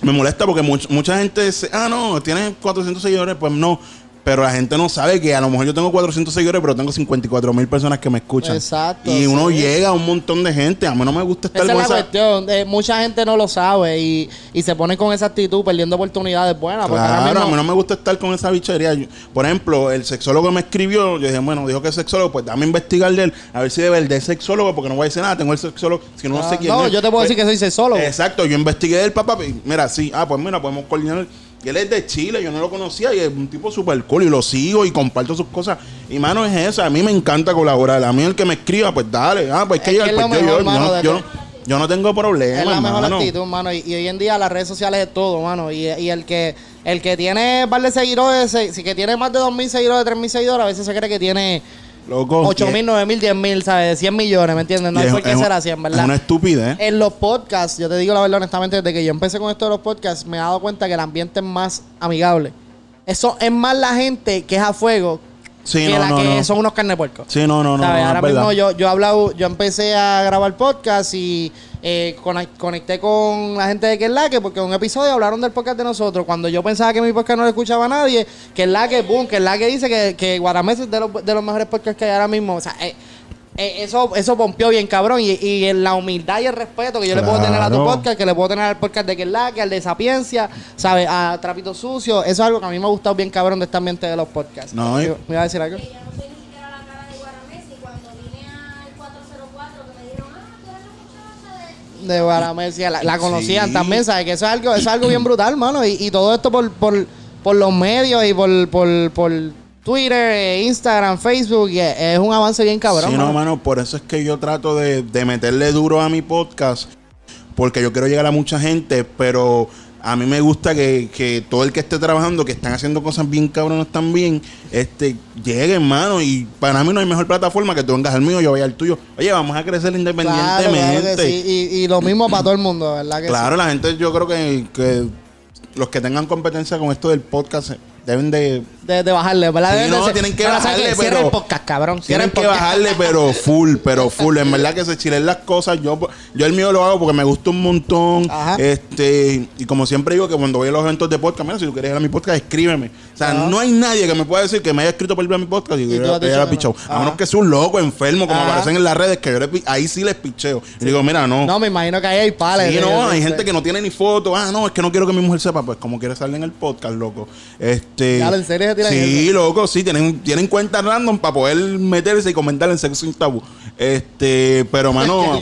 Me molesta porque much- mucha gente dice, ah, no, tienes 400 seguidores, pues no. Pero la gente no sabe que a lo mejor yo tengo 400 seguidores, pero tengo 54 mil personas que me escuchan. Exacto, Y uno sí. llega a un montón de gente. A mí no me gusta estar Esa es con la esa... cuestión. eh, mucha gente no lo sabe y, y se pone con esa actitud perdiendo oportunidades buenas. Claro, a mí no me gusta estar con esa bichería. Yo- por ejemplo, el sexólogo me escribió, yo dije, bueno, dijo que es sexólogo, pues dame a investigar de él, a ver si de verdad es sexólogo, porque no voy a decir nada, tengo el sexólogo, si no, no Ah, sé quién no, es. yo te puedo Pues, decir que soy sexólogo. Exacto, yo investigué del papá, mira, sí, ah, pues mira, podemos coordinar. Y él es de Chile, yo no lo conocía y es un tipo súper cool y lo sigo y comparto sus cosas. Y mano, es eso, a mí me encanta colaborar. A mí el que me escriba, pues dale, ah, pues que Es llegar, que es pues yo, mejor, yo- yo mano, yo yo no tengo problema, Es la mejor hermano. actitud, mano. Y, y hoy en día las redes sociales es todo, mano. Y, y el que el que tiene par de seguidores, se- si que tiene más de 2.000 seguidores, 3.000 seguidores, a veces se cree que tiene Loco, 8.000, 9.000, 10.000, ¿sabes? 100 millones, ¿me entiendes? No hay es- por qué ser así, en verdad. Es una estupidez. En los podcasts, yo te digo la verdad honestamente, desde que yo empecé con esto de los podcasts, me he dado cuenta que el ambiente es más amigable. Eso es más la gente que es a fuego Sí, que no, la no, que no. son unos carne puerco. Sí, no, no, no. Ahora verdad. mismo yo, yo hablado, yo empecé a grabar podcast y eh, conec- conecté con la gente de Que es la que, porque en un episodio hablaron del podcast de nosotros. Cuando yo pensaba que mi podcast no lo escuchaba a nadie, que es la que, boom, que es la que dice que, que Guaramés es de los, de los mejores podcasts que hay ahora mismo. O sea, eh, eh, eso, eso pompió bien cabrón. Y, y en la humildad y el respeto que yo le puedo tener a tu Claro. podcast, que le puedo tener al podcast de Que es la que, al de Sapiencia, ¿sabes? A Trapito Sucio. Eso es algo que a mí me ha gustado bien cabrón de este ambiente de los podcasts. No, y- ¿Me iba a decir algo? que yo no soy ni siquiera la cara de Guaramés y cuando vine al 404 que me dijeron ah tú eres la muchacha de de Guaramesia, la, la conocían Sí. también, ¿sabes? Que eso es algo, eso es algo bien brutal, mano. Y, y todo esto por, por, por los medios y por, por, por Twitter, eh, Instagram, Facebook. Y es, un avance bien cabrón. sí, no, mano. mano, por eso es que yo trato de, de meterle duro a mi podcast, porque yo quiero llegar a mucha gente, pero a mí me gusta que, que todo el que esté trabajando, que están haciendo cosas bien cabronas también, este, llegue, hermano, y para mí no hay mejor plataforma que tú vengas al mío, yo vaya al tuyo. Oye, vamos a crecer independientemente. claro sí. y, y lo mismo para todo el mundo, ¿verdad? Que Claro, sí? la gente, yo creo que, que los que tengan competencia con esto del podcast deben de De, de bajarle, ¿verdad? Sí, Deben de no, ser- tienen que Pero, ¿sabes bajarle, qué? Cierra pero- el podcast, cabrón. Cierra Tienen el que podcast. bajarle, pero full, pero full. En verdad que se chilen las cosas. Yo, yo el mío lo hago porque me gusta un montón. Ajá. Este, y como siempre digo que cuando voy a los eventos de podcast, mira, si tú quieres ir a mi podcast, escríbeme. Sea, no hay nadie que me pueda decir que me haya escrito por ir a mi podcast y, que yo le haya pichado. A menos que sea un loco, enfermo, como Ajá. aparecen en las redes, que yo le ahí sí les picheo. Y digo, mira, no. No, me imagino que ahí hay pales. Sí, no, hay gente que no tiene ni foto. Ah, no, es que no quiero que mi mujer sepa. Pues como quiere salir en el podcast, loco. Este. Claro, ¿en serio se tiran Sí, eso? loco, sí, tienen, tienen cuentas random para poder meterse y comentar en sexo sin tabú. Este, pero mano.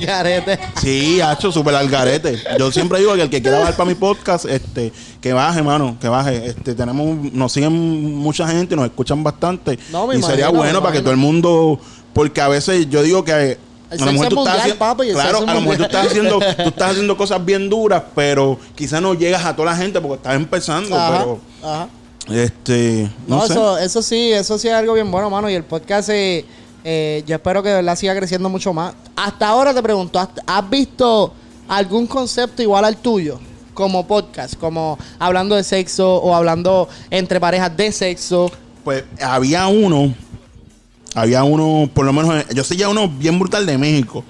Sí, hacho, súper al garete. Yo siempre digo que el que quiera bajar para mi podcast, este, que baje, mano, que baje. Este, tenemos, nos siguen mucha gente, nos escuchan bastante. No, y sería bueno para que todo el mundo, porque a veces yo digo que a lo mejor tú estás haciendo, tú estás haciendo, tú estás haciendo cosas bien duras, pero quizás no llegas a toda la gente porque estás empezando, Ajá, pero ajá. este, no, No, sé. eso, eso sí, eso sí es algo bien bueno, mano. Y el podcast, eh, eh, yo espero que de verdad siga creciendo mucho más. Hasta ahora te pregunto, ¿has, has visto algún concepto igual al tuyo? Como podcast, como hablando de sexo o hablando entre parejas de sexo. Pues había uno, había uno, por lo menos, yo sé ya uno bien brutal de México.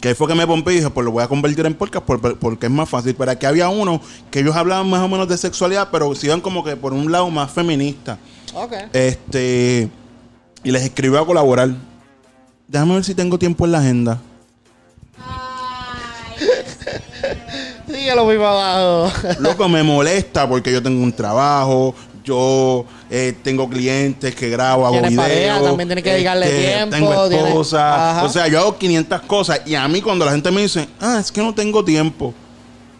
Que fue que me pompé y dije, pues lo voy a convertir en podcast por- por- porque es más fácil. Pero aquí había uno que ellos hablaban más o menos de sexualidad, pero se iban como que por un lado más feminista. Ok. Este, y les escribió a colaborar. Déjame ver si tengo tiempo en la agenda. Ay, Síguelo muy abajo. Loco, me molesta porque yo tengo un trabajo, yo eh, tengo clientes que grabo, hago videos. este, pareja, también tienes que dedicarle tiempo, Tengo esposa. O sea, yo hago 500 cosas y a mí cuando la gente me dice, ah, es que no tengo tiempo.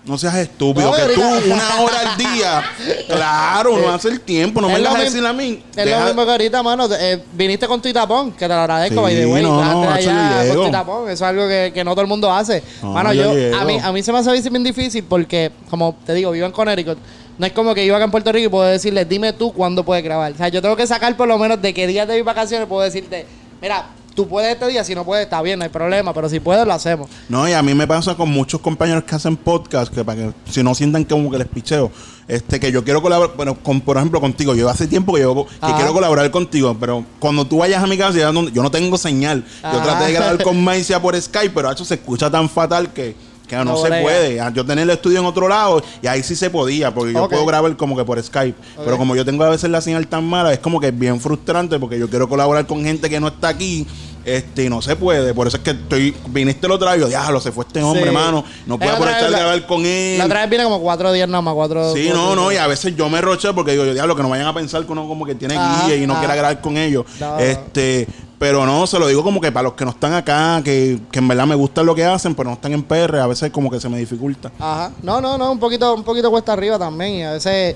No seas estúpido, No, que tú ahorita- una hora al día, claro, no hace el tiempo, no me Es lo vas a mismo- decir a mí. Es Deja- lo mismo que ahorita, mano. eh, viniste con tu tapón, que te lo agradezco, Sí, by the way. no, allá con tu tapón. Eso es algo que, que no todo el mundo hace. No, mano, yo a, mí, a mí se me hace bien difícil porque, como te digo, vivo en Connecticut. No es como que yo acá en Puerto Rico y puedo decirle, dime tú cuándo puedes grabar. O sea, yo tengo que sacar por lo menos de qué días de mis vacaciones puedo decirte, mira, tú puedes este día, si no puedes, está bien, no hay problema, pero si puedes, lo hacemos. No, y a mí me pasa con muchos compañeros que hacen podcast, que para que si no sientan como que les picheo, este, que yo quiero colaborar, bueno, con, por ejemplo, contigo, yo hace tiempo que yo que Ajá. quiero colaborar contigo, pero cuando tú vayas a mi casa, no- yo no tengo señal. Yo Ajá. traté de grabar con Maicia por Skype, pero eso se escucha tan fatal que, que no, No se puede. Ah, Yo tenía el estudio en otro lado y ahí sí se podía, porque yo puedo grabar como que por Skype. Pero como yo tengo a veces la señal tan mala, es como que es bien frustrante porque yo quiero colaborar con gente que no está aquí. Este, no se puede, por eso es que estoy, viniste el otro día y yo, diablo, se fue este hombre, Sí. hermano, no puedo vez la- grabar con él. La otra vez viene como cuatro días nada más, cuatro. Sí, cuatro no, no, y a veces yo me roché porque digo, yo, diablo, que no vayan a pensar que uno como que tiene Ajá, guía y no ajá. quiera grabar con ellos. No. Este, pero no, se lo digo como que para los que no están acá, que, que en verdad me gusta lo que hacen, pero no están en PR, a veces como que se me dificulta. Ajá. No, no, no, un poquito, un poquito cuesta arriba también. Y a veces.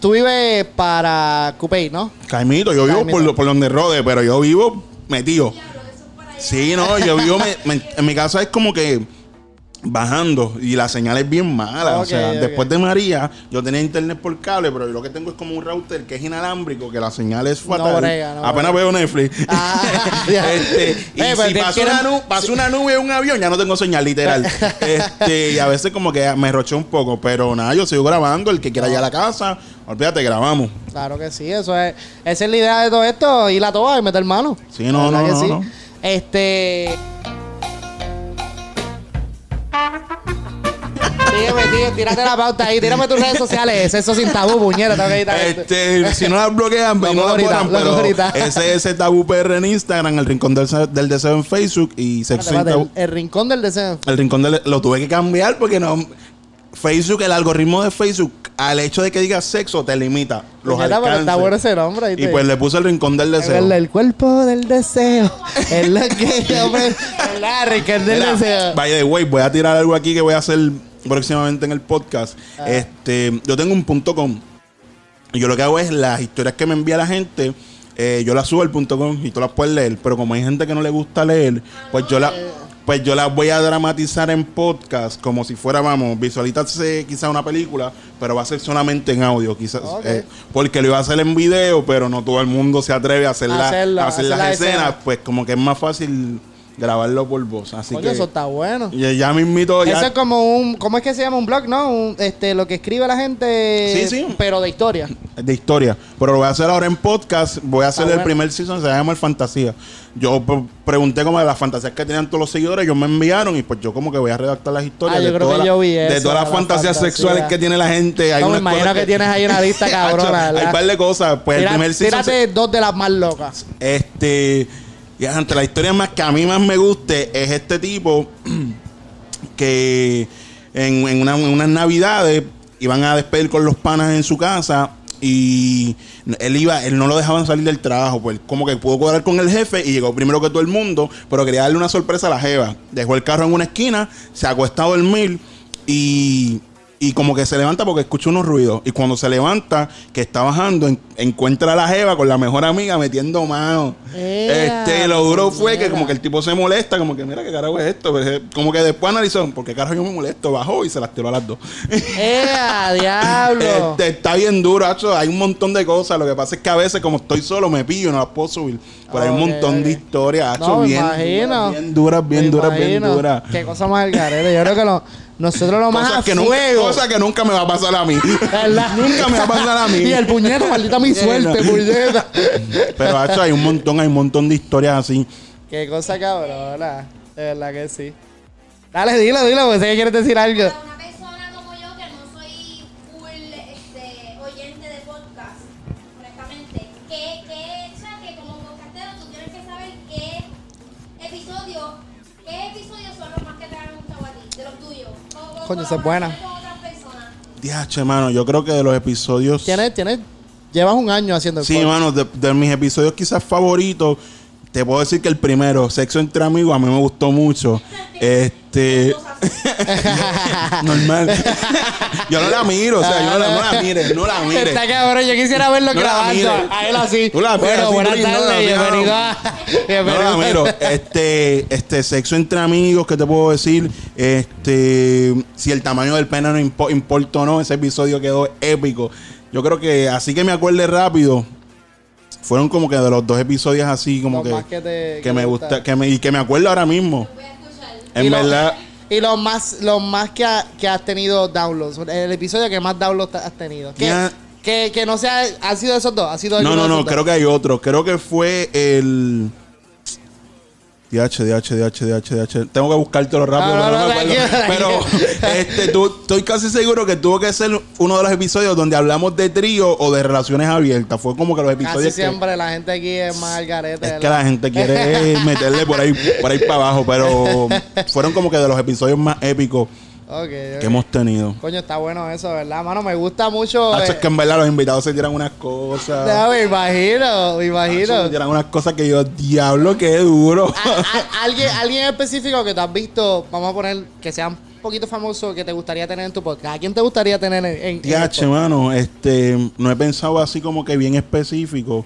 Tú vives para Coupey, ¿no? Caimito, yo vivo Caimito. por, lo- por donde rode, pero yo vivo metido. Sí, no, yo vivo, me- me- en mi casa es como que bajando y la señal es bien mala. o sea, después de María, yo tenía internet por cable, pero yo lo que tengo es como un router que es inalámbrico, que la señal es fatal. brega, no Apenas veo Netflix. Ah, este, y Eh, si te pasa quieren- una, una nube o un avión, ya no tengo señal, literal. este, y a veces como que me roché un poco, pero nada, yo sigo grabando. El que quiera ir a la casa, olvídate, grabamos. Claro que sí, eso es. Esa es la idea de todo esto, ir a toa y meter mano. Sí, no, no, no, sí. no. Este. Dígame, tío, tírate la pauta ahí, tírame tus redes sociales, eso sin tabú, puñera. Este, si no las bloquean, Lo y no las ahorita, borran, pero ahorita. ese es Tabú PR en Instagram, el Rincón del, del Deseo en Facebook y Sexo sin Tabú. el, el rincón del deseo. El Rincón del lo tuve que cambiar porque no Facebook, el algoritmo de Facebook, al hecho de que diga sexo te limita los está bueno ese nombre. y pues le puse el Rincón del Deseo. El, el cuerpo del deseo. Es lo que yo me. ¿Verdad? Rincón del deseo. by the way, voy a tirar algo aquí que voy a hacer próximamente en el podcast. Ah. Este, yo tengo un punto com. Y yo lo que hago es las historias que me envía la gente. eh, yo las subo al punto com y tú las puedes leer, pero como hay gente que no le gusta leer, pues yo la pues yo las voy a dramatizar en podcast como si fuera, vamos, visualizarse quizás una película, pero va a ser solamente en audio, quizás. Eh, porque lo iba a hacer en video, pero no todo el mundo se atreve a hacer, la- Hacerlo, a hacer hacer las la escenas, escena. pues como que es más fácil grabarlo por voz. Así Coño, que eso está bueno. ya, ya me invito ya. Eso es como un, ¿cómo es que se llama? Un blog, ¿no? Un, este, lo que escribe la gente. Sí, sí. Pero de historia. de historia. Pero lo voy a hacer ahora en podcast. Voy a hacer Está el bueno. primer season, se llama El Fantasía. Yo pre- pregunté como de las fantasías que tenían todos los seguidores, ellos me enviaron y pues yo como que voy a redactar las historias Ah, yo de, yo vi de todas las la fantasías fantasía. sexuales que tiene la gente. Hay No, me imagino que tienes ahí una lista cabrona, Hay un par de cosas. Pues Tira- el primer season... se- tírate dos de las más locas. este. Y ante la historia más que a mí más me guste es este tipo que en, en una- unas navidades iban a despedir con los panas en su casa y él iba, él no lo dejaban salir del trabajo, pues como que pudo cuadrar con el jefe y llegó primero que todo el mundo, pero quería darle una sorpresa a la jeva. Dejó el carro en una esquina, se acostó a dormir y, y como que se levanta porque escucha unos ruidos. Y cuando se levanta, que está bajando, en- encuentra a la jeva con la mejor amiga metiendo mano. Ea, Este, lo duro fue que como que el tipo se molesta, como que mira qué carajo es esto. Es- como que después analizó, porque carajo yo me molesto, bajó y se las tiró a las dos. ¡Ea, diablo! Este, está bien duro, hacho, hay un montón de cosas. Lo que pasa es que a veces, como estoy solo, me pillo, no las puedo subir. Pero hay un montón de historias, hacho, No, bien, duras, bien duras, bien duras, bien duras. Qué cosa más al garete. Yo creo que lo- nosotros lo más a que, nunca, fuego. cosas que nunca me va a pasar a mí. ¿Verdad? nunca me va a pasar a mí. Y el puñeto, maldita mi suerte, puñeta. Pero, hacho, hay un montón, hay un montón de historias así. Qué cosa cabrona. De verdad que sí. Dale, dilo, dilo, porque sé que quieres decir algo. Coño, esa es buena. Diache, mano, yo creo que de los episodios. Tienes, tienes, llevas un año haciendo el Sí, podcast. mano, de, de mis episodios quizás favoritos, te puedo decir que el primero, Sexo entre amigos, a mí me gustó mucho. Este. Normal. yo no la miro, o sea, yo no la, no la mire, no la mire. Está cabrón, yo quisiera verlo No grabando. A él así. Tú la miras bueno, buenas no tardes, bienvenido a. No bienvenido la miro. Este, este, sexo entre amigos, ¿qué te puedo decir? Este, si el tamaño del pene no impo- importa o no, ese episodio quedó épico. Yo creo que así que me acuerde rápido. Fueron como que de los dos episodios así, como Los que, más que te- que que me gusta, que me, y que me acuerdo ahora mismo. Voy a escuchar. En Y verdad, Y los más, los más que, ha- que has tenido downloads. El episodio que más downloads has tenido. Que, que, que no sea. ¿Ha sido esos dos? ¿Ha sido no, no, no, creo que hay otro. Creo que fue el. DH, DH, DH, DH, DH. Tengo que buscártelo rápido, No, no, pero no, me este, tú, estoy casi seguro que tuvo que ser uno de los episodios donde hablamos de trío o de relaciones abiertas. Fue como que los episodios. Casi que- siempre la gente aquí es más al garete. es que la gente quiere meterle por ahí, por ahí para abajo, pero fueron como que de los episodios más épicos Que hemos tenido. Coño, está bueno eso, ¿verdad? Mano, me gusta mucho. Hacho, eh, es que en verdad los invitados se tiran unas cosas. me imagino, me imagino. Hacho, se tiran unas cosas que yo, diablo, qué duro. A- a- alguien, alguien específico que tú has visto, vamos a poner que sea un poquito famoso, que te gustaría tener en tu podcast. ¿A quién te gustaría tener en, en, mano, este, no he pensado así como que bien específico.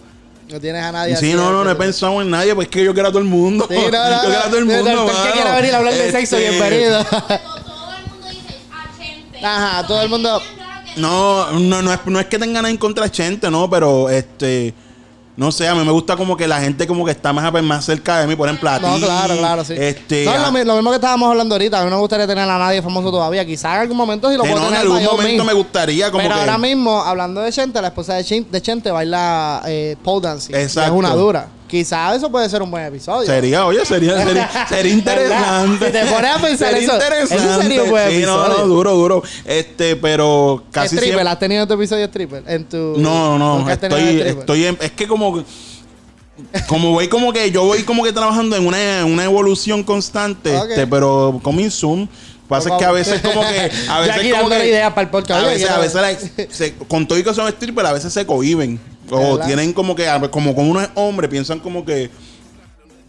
No tienes a nadie Sí, así, no, no, no he pensado en nadie, pues es que yo quiero a todo el mundo. Sí, no, no, yo quiero a todo el no. mundo. El que quiera venir a hablar de sexo, Este, bienvenido. Ajá, todo el mundo- No, no, no es, no es que tenga nada en contra de gente, no, pero este. No sé, a mí me gusta como que la gente como que está más, más cerca de mí, por ejemplo, a ti. No, claro, claro, sí. Este, no, lo, lo mismo que estábamos hablando ahorita. A mí no me gustaría tener a nadie famoso todavía. Quizás en algún momento sí lo puedo no, en tener algún by all momento means. me gustaría como Pero que... ahora mismo, hablando de Chente, la esposa de Chente, de Chente baila eh, pole dancing. Exacto. Es una dura. Quizás eso puede ser un buen episodio. Sería, oye, sería, sería, sería interesante. Si te pones a pensar sería eso, interesante. eso sería un buen Sí, no, no, episodio. duro, duro. Este, pero casi stripper, siempre... ¿has tenido tu episodio stripper? En tu, No, no, ¿Nunca has tenido estoy, estoy en, es que como como voy como que yo voy como que trabajando en una, una evolución constante, Ok. este, pero coming soon. Pasa es que a veces como que a veces como que ideas para el podcast. a veces, a veces like, se- con todo y que son stripper a veces se cohiben o ¿Verdad? tienen como que como como uno es hombre piensan como que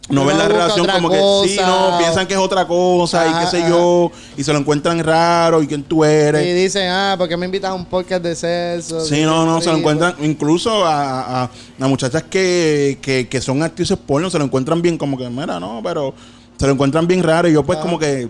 no ven la relación como que sí, no, piensan que es otra cosa y qué sé ajá. yo, y se lo encuentran raro y quién tú eres. Y dicen, ah, ¿por qué me invitas a un podcast de sexo? Sí, no, no, se lo Sí, encuentran, incluso a, a- a muchachas que, que, que son actrices porno, se lo encuentran bien como que, mira, no, pero se lo encuentran bien raro y yo pues como que,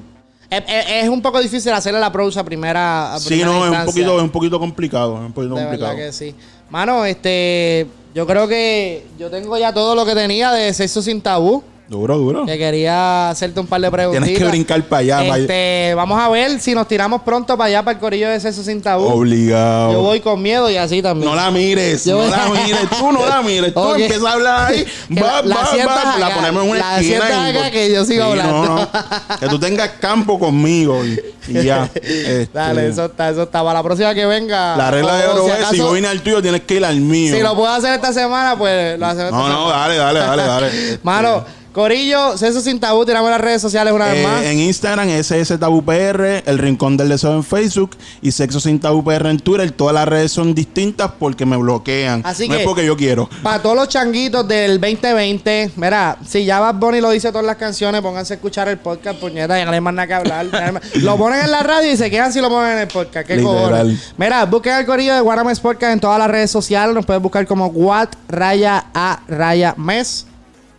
Es, un poco difícil hacerle la approach a primera a sí, primera no, es un poquito, es un poquito complicado, es un poquito De complicado. verdad que sí. Mano, este, yo creo que yo tengo ya todo lo que tenía de sexo sin tabú. Duro, duro. Que quería hacerte un par de preguntas. Tienes que brincar para allá, para allá. Este, vamos a ver si nos tiramos pronto para allá, para el corillo de sexo sin tabú. Obligado. Yo voy con miedo y así también. No la mires, Yo no voy- la mires, tú no la mires, tú empiezas a hablar ahí, va, la va, va, la ponemos en una la esquina. y- acá que yo sigo hablando. no, no. que tú tengas campo conmigo y, y ya. Este, Dale, eso está, eso está. Para la próxima que venga. La regla de oro si es, si acaso- yo vine al tuyo, tienes que ir al mío. Si lo puedo hacer esta semana, pues lo hacemos esta no, no, semana. dale, dale, dale, dale. Mano, Corillo, Sexo Sin Tabú, tiramos las redes sociales una vez Eh, más. en Instagram, SS Tabú PR, El Rincón del Deseo en Facebook y Sexo Sin Tabú PR en Twitter. Todas las redes son distintas porque me bloquean. Así no que- es porque yo quiero. Para todos los changuitos del 2020, mira, si ya Bad Bunny lo dice todas las canciones, pónganse a escuchar el podcast, puñeta, ya no hay más nada que hablar. lo ponen en la radio y se quedan si lo ponen en el podcast. ¿Qué cojones? Mira, busquen el corillo de Guarames Podcast en todas las redes sociales. Nos pueden buscar como What Raya A Raya Mes.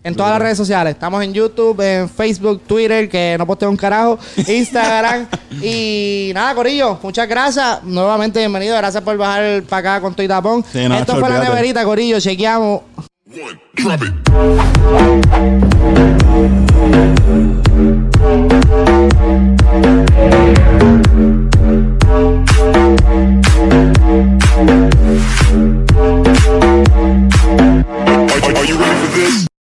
En todas las redes sociales. Estamos en YouTube, en Facebook, Twitter, que no posteo un carajo, Instagram. y nada, Corillo, muchas gracias. Nuevamente bienvenido. Gracias por bajar para acá con Toy Tapón. Esto fue la neverita, Corillo. Chequeamos. Are?